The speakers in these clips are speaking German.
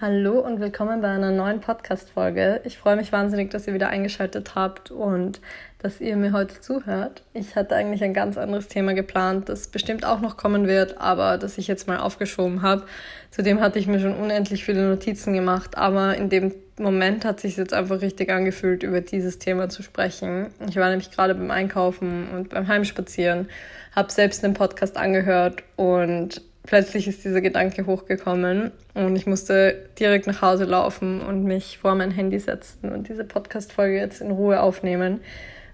Hallo und willkommen bei einer neuen Podcast-Folge. Ich freue mich wahnsinnig, dass ihr wieder eingeschaltet habt und dass ihr mir heute zuhört. Ich hatte eigentlich ein ganz anderes Thema geplant, das bestimmt auch noch kommen wird, aber das ich jetzt mal aufgeschoben habe. Zudem hatte ich mir schon unendlich viele Notizen gemacht, aber in dem Moment hat sich jetzt einfach richtig angefühlt, über dieses Thema zu sprechen. Ich war nämlich gerade beim Einkaufen und beim Heimspazieren, habe selbst den Podcast angehört und plötzlich ist dieser Gedanke hochgekommen und ich musste direkt nach Hause laufen und mich vor mein Handy setzen und diese Podcast-Folge jetzt in Ruhe aufnehmen.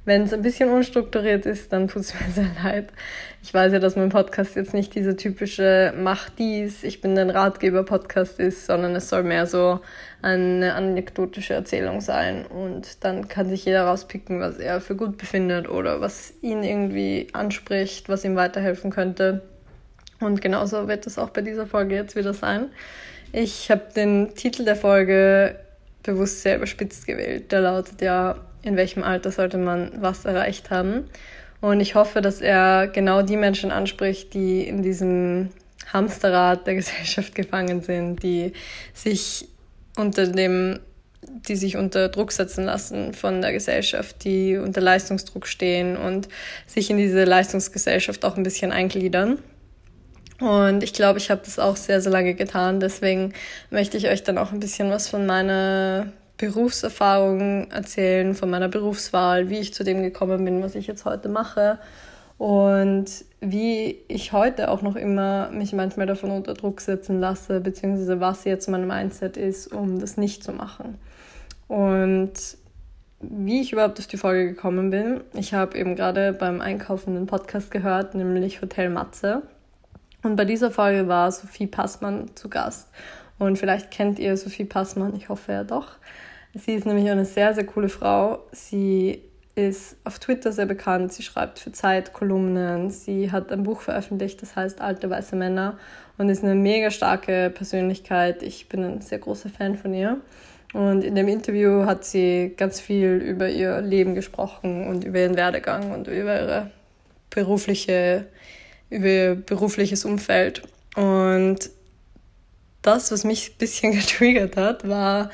Wenn es ein bisschen unstrukturiert ist, dann tut es mir sehr leid. Ich weiß ja, dass mein Podcast jetzt nicht diese typische Mach dies, ich bin dein Ratgeber-Podcast ist, sondern es soll mehr so eine anekdotische Erzählung sein und dann kann sich jeder rauspicken, was er für gut befindet oder was ihn irgendwie anspricht, was ihm weiterhelfen könnte. Und genauso wird es auch bei dieser Folge jetzt wieder sein. Ich habe den Titel der Folge bewusst sehr überspitzt gewählt. Der lautet ja, in welchem Alter sollte man was erreicht haben. Und ich hoffe, dass er genau die Menschen anspricht, die in diesem Hamsterrad der Gesellschaft gefangen sind, die sich unter dem, die sich unter Druck setzen lassen von der Gesellschaft, die unter Leistungsdruck stehen und sich in diese Leistungsgesellschaft auch ein bisschen eingliedern. Und ich glaube, ich habe das auch sehr, sehr lange getan. Deswegen möchte ich euch dann auch ein bisschen was von meiner Berufserfahrung erzählen, von meiner Berufswahl, wie ich zu dem gekommen bin, was ich jetzt heute mache und wie ich heute auch noch immer mich manchmal davon unter Druck setzen lasse, beziehungsweise was jetzt mein Mindset ist, um das nicht zu machen. Und wie ich überhaupt auf die Folge gekommen bin, ich habe eben gerade beim Einkaufen einen Podcast gehört, nämlich Hotel Matze. Und bei dieser Folge war Sophie Passmann zu Gast. Und vielleicht kennt ihr Sophie Passmann, ich hoffe ja doch. Sie ist nämlich eine sehr, sehr coole Frau. Sie ist auf Twitter sehr bekannt. Sie schreibt für Zeit Kolumnen. Sie hat ein Buch veröffentlicht, das heißt Alte weiße Männer und ist eine mega starke Persönlichkeit. Ich bin ein sehr großer Fan von ihr. Und in dem Interview hat sie ganz viel über ihr Leben gesprochen und über ihren Werdegang und über ihre berufliche über ihr berufliches Umfeld. Und das, was mich ein bisschen getriggert hat, war,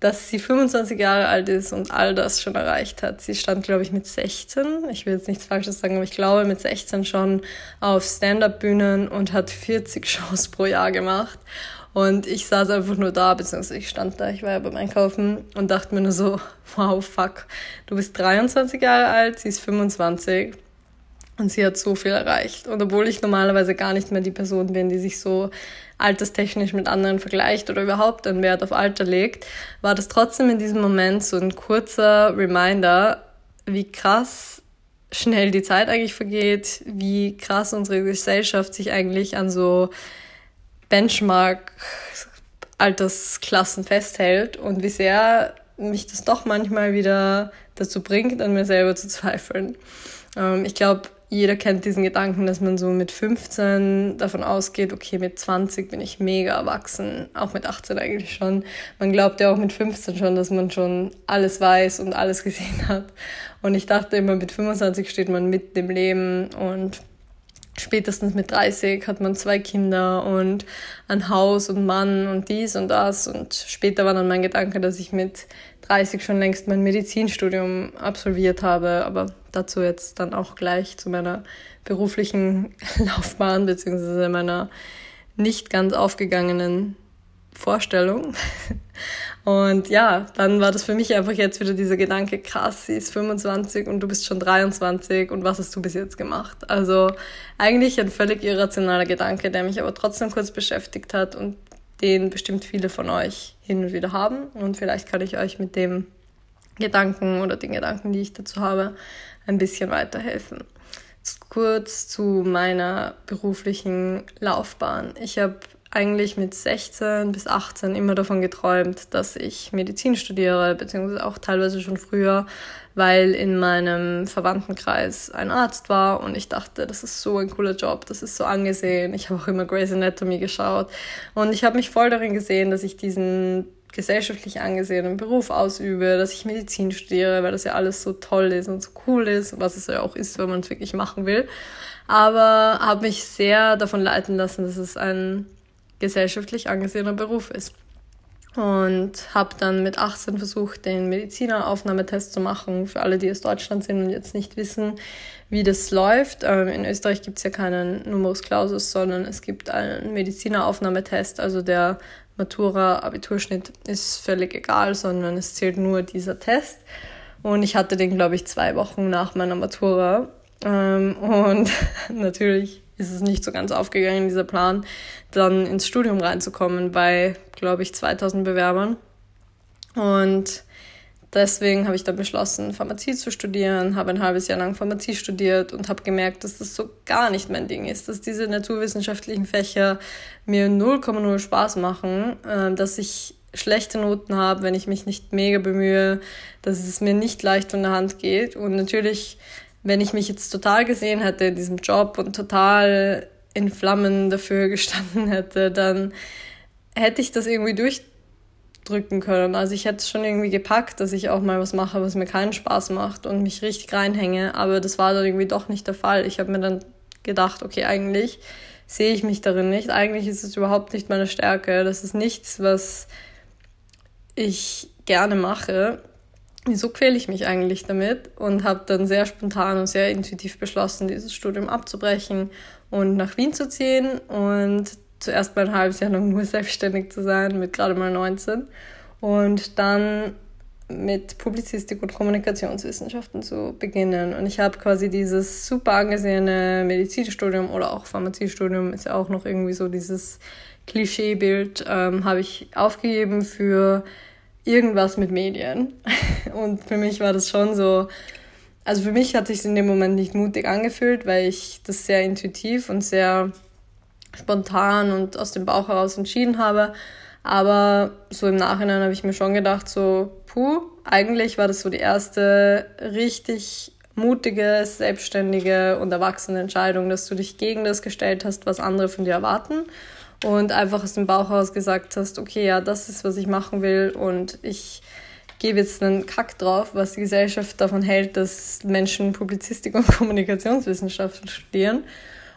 dass sie 25 Jahre alt ist und all das schon erreicht hat. Sie stand, glaube ich, mit 16, ich will jetzt nichts Falsches sagen, aber ich glaube mit 16 schon auf Stand-up-Bühnen und hat 40 Shows pro Jahr gemacht. Und ich saß einfach nur da, beziehungsweise ich stand da, ich war ja beim Einkaufen und dachte mir nur so, wow, fuck, du bist 23 Jahre alt, sie ist 25 und sie hat so viel erreicht. Und obwohl ich normalerweise gar nicht mehr die Person bin, die sich so alterstechnisch mit anderen vergleicht oder überhaupt einen Wert auf Alter legt, war das trotzdem in diesem Moment so ein kurzer Reminder, wie krass schnell die Zeit eigentlich vergeht, wie krass unsere Gesellschaft sich eigentlich an so Benchmark Altersklassen festhält und wie sehr mich das doch manchmal wieder dazu bringt, an mir selber zu zweifeln. Ähm, ich glaube, jeder kennt diesen Gedanken, dass man so mit 15 davon ausgeht, okay, mit 20 bin ich mega erwachsen, auch mit 18 eigentlich schon. Man glaubt ja auch mit 15 schon, dass man schon alles weiß und alles gesehen hat. Und ich dachte immer, mit 25 steht man mitten im Leben und spätestens mit 30 hat man zwei Kinder und ein Haus und Mann und dies und das. Und später war dann mein Gedanke, dass ich mit 30 schon längst mein Medizinstudium absolviert habe. Aber dazu jetzt dann auch gleich zu meiner beruflichen Laufbahn beziehungsweise meiner nicht ganz aufgegangenen Vorstellung. Und ja, dann war das für mich einfach jetzt wieder dieser Gedanke, krass, sie ist 25 und du bist schon 23 und was hast du bis jetzt gemacht? Also eigentlich ein völlig irrationaler Gedanke, der mich aber trotzdem kurz beschäftigt hat und den bestimmt viele von euch hin und wieder haben. Und vielleicht kann ich euch mit dem Gedanken oder den Gedanken, die ich dazu habe, ein bisschen weiterhelfen. Kurz zu meiner beruflichen Laufbahn. Ich habe eigentlich mit 16 bis 18 immer davon geträumt, dass ich Medizin studiere, beziehungsweise auch teilweise schon früher, weil in meinem Verwandtenkreis ein Arzt war und ich dachte, das ist so ein cooler Job, das ist so angesehen. Ich habe auch immer Grey's Anatomy geschaut und ich habe mich voll darin gesehen, dass ich diesen gesellschaftlich angesehenen Beruf ausübe, dass ich Medizin studiere, weil das ja alles so toll ist und so cool ist, was es ja auch ist, wenn man es wirklich machen will. Aber habe mich sehr davon leiten lassen, dass es ein gesellschaftlich angesehener Beruf ist. und habe dann mit 18 versucht, den Medizineraufnahmetest zu machen. Für alle, die aus Deutschland sind und jetzt nicht wissen, wie das läuft. Ähm, in Österreich gibt es ja keinen Numerus Clausus, sondern es gibt einen Medizineraufnahmetest. Also der Matura-Abiturschnitt ist völlig egal, sondern es zählt nur dieser Test. Und ich hatte den, glaube ich, zwei Wochen nach meiner Matura. Ähm, und natürlich ist es nicht so ganz aufgegangen, dieser Plan, dann ins Studium reinzukommen bei, glaube ich, 2000 Bewerbern. Und deswegen habe ich dann beschlossen, Pharmazie zu studieren, habe ein halbes Jahr lang Pharmazie studiert und habe gemerkt, dass das so gar nicht mein Ding ist, dass diese naturwissenschaftlichen Fächer mir 0,0 Spaß machen, äh, dass ich schlechte Noten habe, wenn ich mich nicht mega bemühe, dass es mir nicht leicht von der Hand geht. Und natürlich wenn ich mich jetzt total gesehen hätte in diesem Job und total in Flammen dafür gestanden hätte, dann hätte ich das irgendwie durchdrücken können. Also ich hätte es schon irgendwie gepackt, dass ich auch mal was mache, was mir keinen Spaß macht und mich richtig reinhänge. Aber das war dann irgendwie doch nicht der Fall. Ich habe mir dann gedacht, okay, eigentlich sehe ich mich darin nicht. Eigentlich ist es überhaupt nicht meine Stärke. Das ist nichts, was ich gerne mache wieso quäle ich mich eigentlich damit? Und habe dann sehr spontan und sehr intuitiv beschlossen, dieses Studium abzubrechen und nach Wien zu ziehen und zuerst mal ein halbes Jahr lang nur selbstständig zu sein, mit gerade mal 19. Und dann mit Publizistik und Kommunikationswissenschaften zu beginnen. Und ich habe quasi dieses super angesehene Medizinstudium oder auch Pharmaziestudium, ist ja auch noch irgendwie so dieses Klischeebild, ähm, habe ich aufgegeben für irgendwas mit Medien. Und für mich war das schon so, also für mich hat sich in dem Moment nicht mutig angefühlt, weil ich das sehr intuitiv und sehr spontan und aus dem Bauch heraus entschieden habe. Aber so im Nachhinein habe ich mir schon gedacht, so, puh, eigentlich war das so die erste richtig mutige, selbstständige und erwachsene Entscheidung, dass du dich gegen das gestellt hast, was andere von dir erwarten und einfach aus dem Bauch heraus gesagt hast, okay, ja, das ist, was ich machen will und ich gebe jetzt einen Kack drauf, was die Gesellschaft davon hält, dass Menschen Publizistik und Kommunikationswissenschaften studieren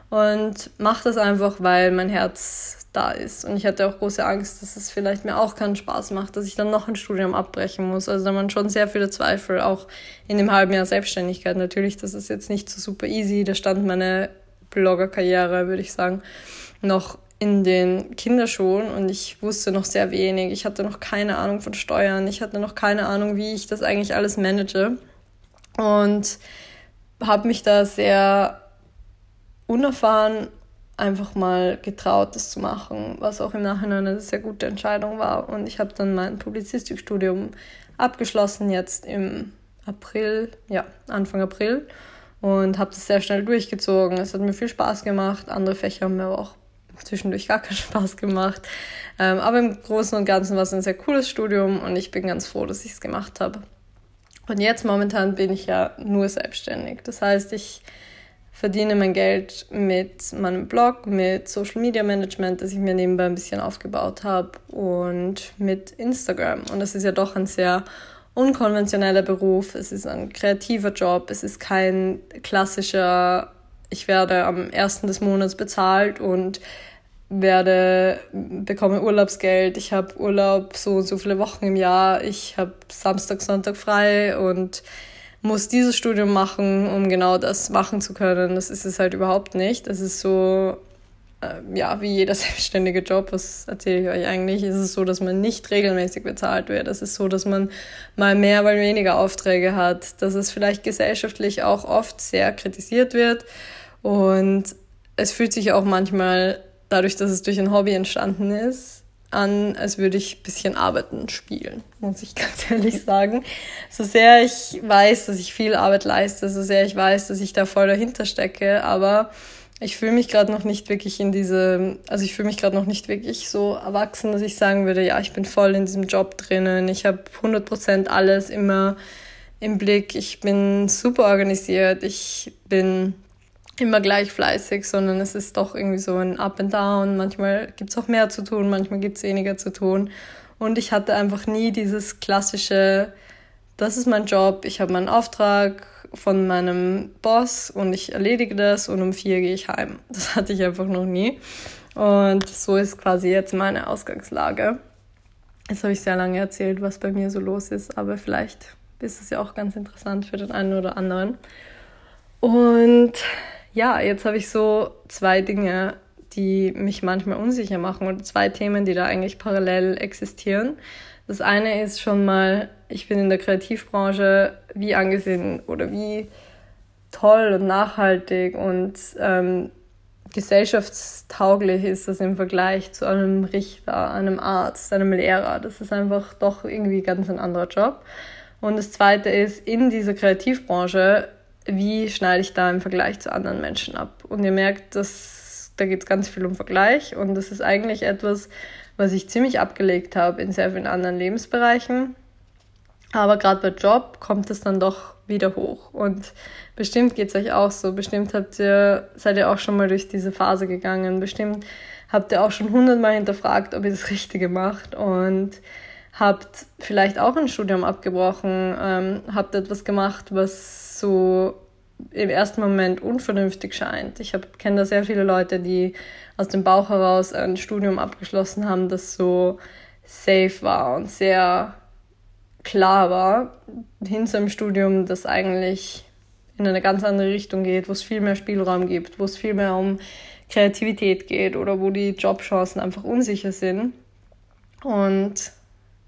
und mache das einfach, weil mein Herz da ist. Und ich hatte auch große Angst, dass es vielleicht mir auch keinen Spaß macht, dass ich dann noch ein Studium abbrechen muss. Also da waren schon sehr viele Zweifel, auch in dem halben Jahr Selbstständigkeit. Natürlich, das ist jetzt nicht so super easy. Da stand meine Bloggerkarriere, würde ich sagen, noch in den Kinderschuhen und ich wusste noch sehr wenig. Ich hatte noch keine Ahnung von Steuern. Ich hatte noch keine Ahnung, wie ich das eigentlich alles manage. Und habe mich da sehr unerfahren einfach mal getraut, das zu machen, was auch im Nachhinein eine sehr gute Entscheidung war. Und ich habe dann mein Publizistikstudium abgeschlossen, jetzt im April, ja, Anfang April. Und habe das sehr schnell durchgezogen. Es hat mir viel Spaß gemacht. Andere Fächer haben mir aber auch zwischendurch gar keinen Spaß gemacht. Ähm, aber im Großen und Ganzen war es ein sehr cooles Studium und ich bin ganz froh, dass ich es gemacht habe. Und jetzt momentan bin ich ja nur selbstständig. Das heißt, ich verdiene mein Geld mit meinem Blog, mit Social Media Management, das ich mir nebenbei ein bisschen aufgebaut habe und mit Instagram. Und das ist ja doch ein sehr unkonventioneller Beruf. Es ist ein kreativer Job. Es ist kein klassischer, ich werde am ersten des Monats bezahlt und werde, bekomme Urlaubsgeld, ich habe Urlaub so und so viele Wochen im Jahr, ich habe Samstag, Sonntag frei und muss dieses Studium machen, um genau das machen zu können. Das ist es halt überhaupt nicht. Es ist so, äh, ja, wie jeder selbstständige Job, was erzähle ich euch eigentlich, ist es so, dass man nicht regelmäßig bezahlt wird. Es ist so, dass man mal mehr, mal weniger Aufträge hat, dass es vielleicht gesellschaftlich auch oft sehr kritisiert wird und es fühlt sich auch manchmal dadurch, dass es durch ein Hobby entstanden ist, an, als würde ich ein bisschen arbeiten spielen, muss ich ganz ehrlich sagen. So sehr ich weiß, dass ich viel Arbeit leiste, so sehr ich weiß, dass ich da voll dahinter stecke, aber ich fühle mich gerade noch nicht wirklich in diese, also ich fühle mich gerade noch nicht wirklich so erwachsen, dass ich sagen würde, ja, ich bin voll in diesem Job drinnen, ich habe 100% alles immer im Blick, ich bin super organisiert, ich bin immer gleich fleißig, sondern es ist doch irgendwie so ein Up and Down. Manchmal gibt es auch mehr zu tun, manchmal gibt es weniger zu tun. Und ich hatte einfach nie dieses klassische, das ist mein Job, ich habe meinen Auftrag von meinem Boss und ich erledige das und um vier gehe ich heim. Das hatte ich einfach noch nie. Und so ist quasi jetzt meine Ausgangslage. Jetzt habe ich sehr lange erzählt, was bei mir so los ist, aber vielleicht ist es ja auch ganz interessant für den einen oder anderen. Und ja, jetzt habe ich so zwei Dinge, die mich manchmal unsicher machen oder zwei Themen, die da eigentlich parallel existieren. Das eine ist schon mal, ich bin in der Kreativbranche, wie angesehen oder wie toll und nachhaltig und ähm, gesellschaftstauglich ist das im Vergleich zu einem Richter, einem Arzt, einem Lehrer. Das ist einfach doch irgendwie ganz ein anderer Job. Und das Zweite ist, in dieser Kreativbranche, wie schneide ich da im Vergleich zu anderen Menschen ab? Und ihr merkt, dass, da geht es ganz viel um Vergleich und das ist eigentlich etwas, was ich ziemlich abgelegt habe in sehr vielen anderen Lebensbereichen. Aber gerade bei Job kommt es dann doch wieder hoch. Und bestimmt geht es euch auch so. Bestimmt habt ihr, seid ihr auch schon mal durch diese Phase gegangen. Bestimmt habt ihr auch schon hundertmal hinterfragt, ob ihr das Richtige macht. Und habt vielleicht auch ein Studium abgebrochen, ähm, habt etwas gemacht, was so im ersten Moment unvernünftig scheint. Ich kenne da sehr viele Leute, die aus dem Bauch heraus ein Studium abgeschlossen haben, das so safe war und sehr klar war, hin zu einem Studium, das eigentlich in eine ganz andere Richtung geht, wo es viel mehr Spielraum gibt, wo es viel mehr um Kreativität geht oder wo die Jobchancen einfach unsicher sind. Und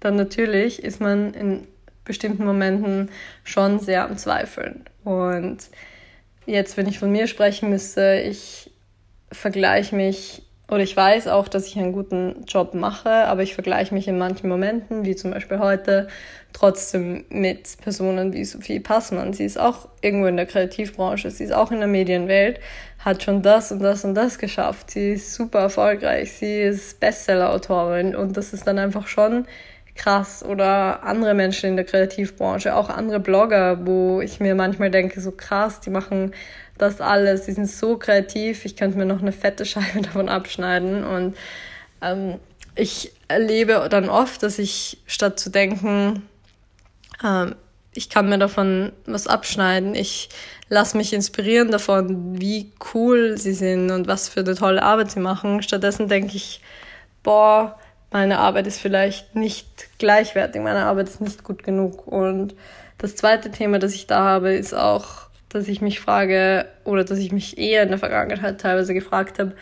dann natürlich ist man in bestimmten Momenten schon sehr am Zweifeln. Und jetzt, wenn ich von mir sprechen müsste, ich vergleiche mich oder ich weiß auch, dass ich einen guten Job mache, aber ich vergleiche mich in manchen Momenten, wie zum Beispiel heute, trotzdem mit Personen wie Sophie Passmann. Sie ist auch irgendwo in der Kreativbranche, sie ist auch in der Medienwelt, hat schon das und das und das geschafft. Sie ist super erfolgreich, sie ist Bestseller-Autorin und das ist dann einfach schon krass. Oder andere Menschen in der Kreativbranche, auch andere Blogger, wo ich mir manchmal denke, so krass, die machen das alles, die sind so kreativ, ich könnte mir noch eine fette Scheibe davon abschneiden. Und ähm, ich erlebe dann oft, dass ich statt zu denken, ähm, ich kann mir davon was abschneiden, ich lasse mich inspirieren davon, wie cool sie sind und was für eine tolle Arbeit sie machen. Stattdessen denke ich, boah, meine Arbeit ist vielleicht nicht gleichwertig, meine Arbeit ist nicht gut genug. Und das zweite Thema, das ich da habe, ist auch, dass ich mich frage oder dass ich mich eher in der Vergangenheit teilweise gefragt habe,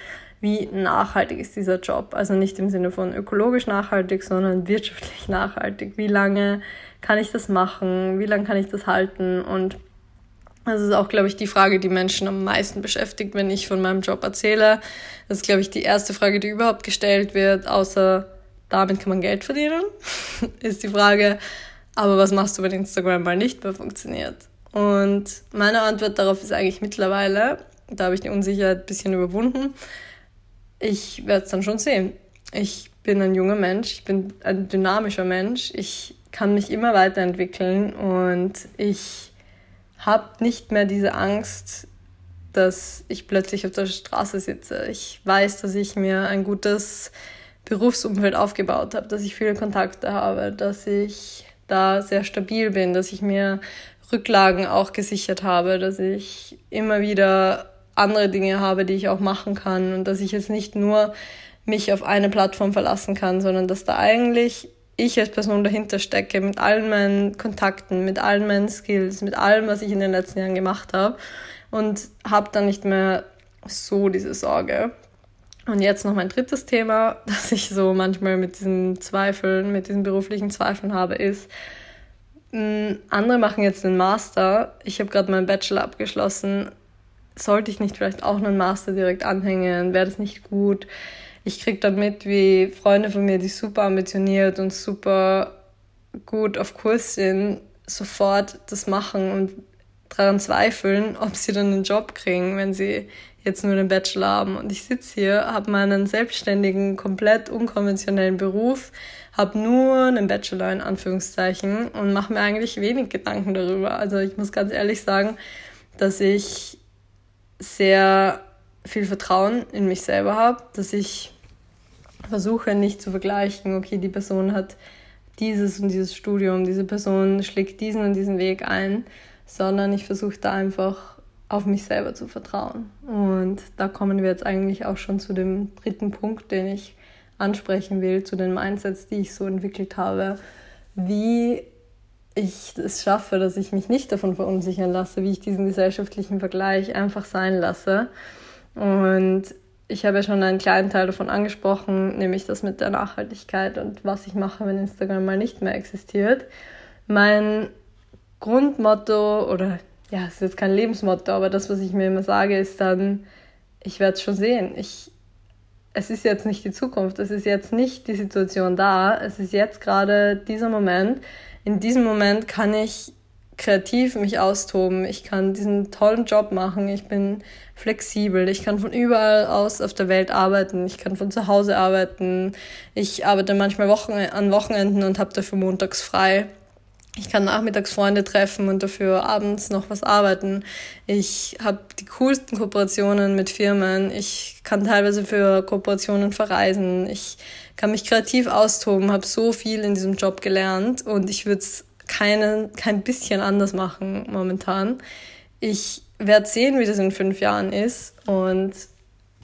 wie nachhaltig ist dieser Job? Also nicht im Sinne von ökologisch nachhaltig, sondern wirtschaftlich nachhaltig. Wie lange kann ich das machen? Wie lange kann ich das halten? Und das ist auch, glaube ich, die Frage, die Menschen am meisten beschäftigt, wenn ich von meinem Job erzähle. Das ist, glaube ich, die erste Frage, die überhaupt gestellt wird, außer damit kann man Geld verdienen, ist die Frage, aber was machst du, wenn Instagram mal nicht mehr funktioniert? Und meine Antwort darauf ist eigentlich mittlerweile, da habe ich die Unsicherheit ein bisschen überwunden, ich werde es dann schon sehen. Ich bin ein junger Mensch, ich bin ein dynamischer Mensch, ich kann mich immer weiterentwickeln und ich habe nicht mehr diese Angst, dass ich plötzlich auf der Straße sitze. Ich weiß, dass ich mir ein gutes Berufsumfeld aufgebaut habe, dass ich viele Kontakte habe, dass ich da sehr stabil bin, dass ich mir Rücklagen auch gesichert habe, dass ich immer wieder andere Dinge habe, die ich auch machen kann und dass ich jetzt nicht nur mich auf eine Plattform verlassen kann, sondern dass da eigentlich ich als Person dahinter stecke mit allen meinen Kontakten, mit allen meinen Skills, mit allem, was ich in den letzten Jahren gemacht habe und habe dann nicht mehr so diese Sorge. Und jetzt noch mein drittes Thema, das ich so manchmal mit diesen Zweifeln, mit diesen beruflichen Zweifeln habe, ist, mm, andere machen jetzt einen Master. Ich habe gerade meinen Bachelor abgeschlossen. Sollte ich nicht vielleicht auch einen Master direkt anhängen? Wäre das nicht gut? Ich kriege dann mit, wie Freunde von mir, die super ambitioniert und super gut auf Kurs sind, sofort das machen und daran zweifeln, ob sie dann einen Job kriegen, wenn sie jetzt nur den Bachelor haben. Und ich sitze hier, habe meinen selbstständigen, komplett unkonventionellen Beruf, habe nur einen Bachelor in Anführungszeichen und mache mir eigentlich wenig Gedanken darüber. Also ich muss ganz ehrlich sagen, dass ich sehr viel Vertrauen in mich selber habe, dass ich versuche nicht zu vergleichen, okay, die Person hat dieses und dieses Studium, diese Person schlägt diesen und diesen Weg ein, sondern ich versuche da einfach auf mich selber zu vertrauen. Und da kommen wir jetzt eigentlich auch schon zu dem dritten Punkt, den ich ansprechen will, zu den Mindsets, die ich so entwickelt habe, wie ich es schaffe, dass ich mich nicht davon verunsichern lasse, wie ich diesen gesellschaftlichen Vergleich einfach sein lasse. Und ich habe ja schon einen kleinen Teil davon angesprochen, nämlich das mit der Nachhaltigkeit und was ich mache, wenn Instagram mal nicht mehr existiert. Mein Grundmotto oder ja, es ist jetzt kein Lebensmotto, aber das, was ich mir immer sage, ist dann, ich werde es schon sehen. Ich, es ist jetzt nicht die Zukunft, es ist jetzt nicht die Situation da, es ist jetzt gerade dieser Moment. In diesem Moment kann ich kreativ mich austoben, ich kann diesen tollen Job machen, ich bin flexibel, ich kann von überall aus auf der Welt arbeiten, ich kann von zu Hause arbeiten, ich arbeite manchmal Wochen an Wochenenden und habe dafür montags frei. Ich kann nachmittags Freunde treffen und dafür abends noch was arbeiten. Ich habe die coolsten Kooperationen mit Firmen. Ich kann teilweise für Kooperationen verreisen. Ich kann mich kreativ austoben, habe so viel in diesem Job gelernt und ich würde es kein bisschen anders machen momentan. Ich werde sehen, wie das in fünf Jahren ist und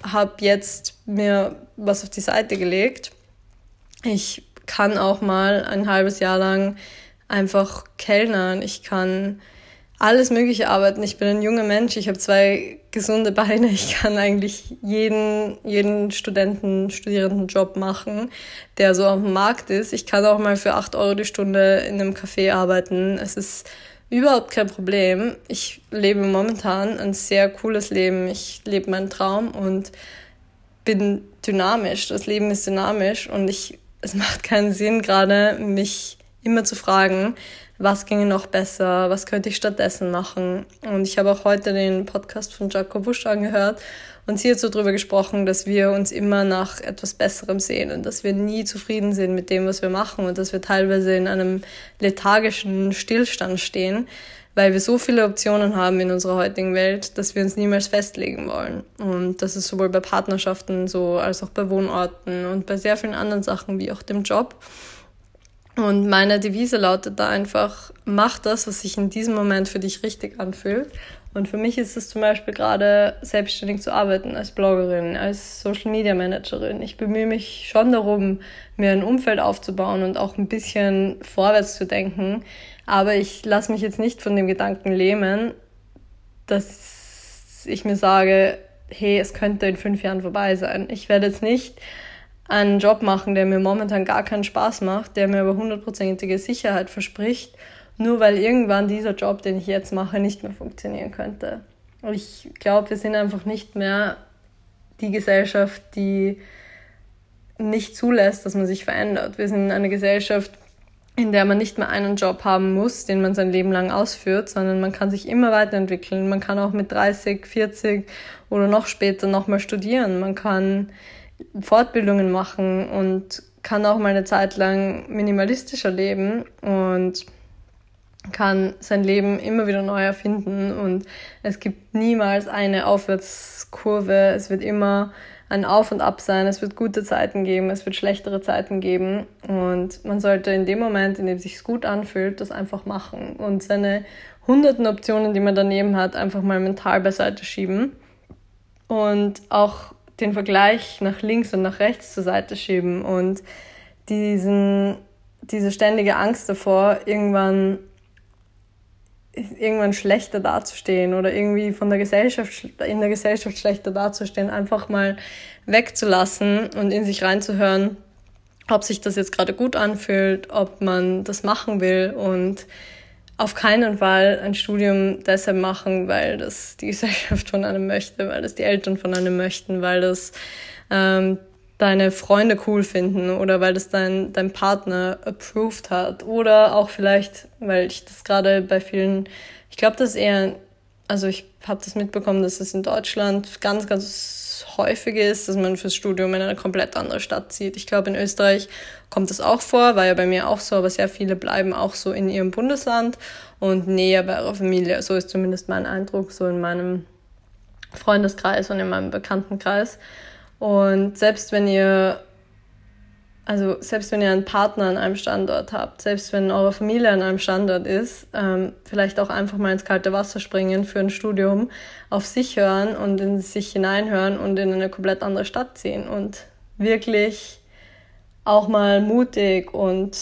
habe jetzt mir was auf die Seite gelegt. Ich kann auch mal ein halbes Jahr lang einfach Kellnern. Ich kann alles Mögliche arbeiten. Ich bin ein junger Mensch. Ich habe zwei gesunde Beine. Ich kann eigentlich jeden, jeden Studenten, Studierendenjob machen, der so auf dem Markt ist. Ich kann auch mal für acht Euro die Stunde in einem Café arbeiten. Es ist überhaupt kein Problem. Ich lebe momentan ein sehr cooles Leben. Ich lebe meinen Traum und bin dynamisch. Das Leben ist dynamisch und ich, es macht keinen Sinn, gerade mich immer zu fragen, was ginge noch besser, was könnte ich stattdessen machen. Und ich habe auch heute den Podcast von Jaco Busch angehört und sie hat so darüber gesprochen, dass wir uns immer nach etwas Besserem sehen und dass wir nie zufrieden sind mit dem, was wir machen und dass wir teilweise in einem lethargischen Stillstand stehen, weil wir so viele Optionen haben in unserer heutigen Welt, dass wir uns niemals festlegen wollen. Und das ist sowohl bei Partnerschaften so als auch bei Wohnorten und bei sehr vielen anderen Sachen wie auch dem Job. Und meine Devise lautet da einfach, mach das, was sich in diesem Moment für dich richtig anfühlt. Und für mich ist es zum Beispiel gerade selbstständig zu arbeiten als Bloggerin, als Social Media Managerin. Ich bemühe mich schon darum, mir ein Umfeld aufzubauen und auch ein bisschen vorwärts zu denken. Aber ich lasse mich jetzt nicht von dem Gedanken lähmen, dass ich mir sage, hey, es könnte in fünf Jahren vorbei sein. Ich werde jetzt nicht einen Job machen, der mir momentan gar keinen Spaß macht, der mir aber hundertprozentige Sicherheit verspricht, nur weil irgendwann dieser Job, den ich jetzt mache, nicht mehr funktionieren könnte. Ich glaube, wir sind einfach nicht mehr die Gesellschaft, die nicht zulässt, dass man sich verändert. Wir sind eine Gesellschaft, in der man nicht mehr einen Job haben muss, den man sein Leben lang ausführt, sondern man kann sich immer weiterentwickeln. Man kann auch mit 30, 40 oder noch später nochmal studieren. Man kann Fortbildungen machen und kann auch mal eine Zeit lang minimalistischer leben und kann sein Leben immer wieder neu erfinden und es gibt niemals eine Aufwärtskurve. Es wird immer ein Auf und Ab sein. Es wird gute Zeiten geben, es wird schlechtere Zeiten geben und man sollte in dem Moment, in dem es sich gut anfühlt, das einfach machen und seine hunderten Optionen, die man daneben hat, einfach mal mental beiseite schieben und auch den Vergleich nach links und nach rechts zur Seite schieben und diesen, diese ständige Angst davor, irgendwann, irgendwann schlechter dazustehen oder irgendwie von der Gesellschaft, in der Gesellschaft schlechter dazustehen, einfach mal wegzulassen und in sich reinzuhören, ob sich das jetzt gerade gut anfühlt, ob man das machen will und auf keinen Fall ein Studium deshalb machen, weil das die Gesellschaft von einem möchte, weil das die Eltern von einem möchten, weil das ähm, deine Freunde cool finden oder weil das dein, dein Partner approved hat. Oder auch vielleicht, weil ich das gerade bei vielen, ich glaube, das ist eher, also ich habe das mitbekommen, dass es in Deutschland ganz, ganz häufig ist, dass man fürs Studium in eine komplett andere Stadt zieht. Ich glaube, in Österreich kommt das auch vor, war ja bei mir auch so, aber sehr viele bleiben auch so in ihrem Bundesland und näher bei ihrer Familie. So ist zumindest mein Eindruck, so in meinem Freundeskreis und in meinem Bekanntenkreis. Und selbst wenn ihr also selbst wenn ihr einen Partner an einem Standort habt, selbst wenn eure Familie an einem Standort ist, ähm, vielleicht auch einfach mal ins kalte Wasser springen für ein Studium, auf sich hören und in sich hineinhören und in eine komplett andere Stadt ziehen und wirklich auch mal mutig und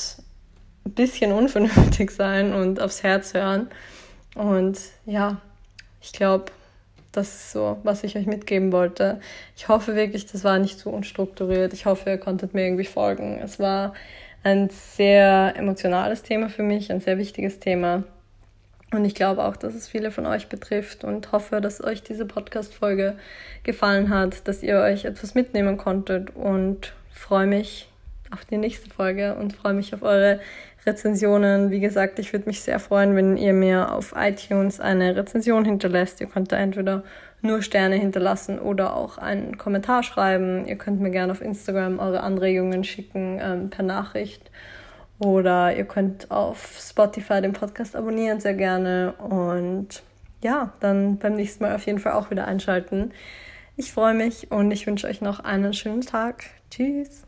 ein bisschen unvernünftig sein und aufs Herz hören. Und ja, ich glaube, das ist so, was ich euch mitgeben wollte. Ich hoffe wirklich, das war nicht zu unstrukturiert. Ich hoffe, ihr konntet mir irgendwie folgen. Es war ein sehr emotionales Thema für mich, ein sehr wichtiges Thema. Und ich glaube auch, dass es viele von euch betrifft und hoffe, dass euch diese Podcast-Folge gefallen hat, dass ihr euch etwas mitnehmen konntet und freue mich auf die nächste Folge und freue mich auf eure Rezensionen. Wie gesagt, ich würde mich sehr freuen, wenn ihr mir auf iTunes eine Rezension hinterlässt. Ihr könnt da entweder nur Sterne hinterlassen oder auch einen Kommentar schreiben. Ihr könnt mir gerne auf Instagram eure Anregungen schicken ähm, per Nachricht. Oder ihr könnt auf Spotify den Podcast abonnieren, sehr gerne. Und ja, dann beim nächsten Mal auf jeden Fall auch wieder einschalten. Ich freue mich und ich wünsche euch noch einen schönen Tag. Tschüss.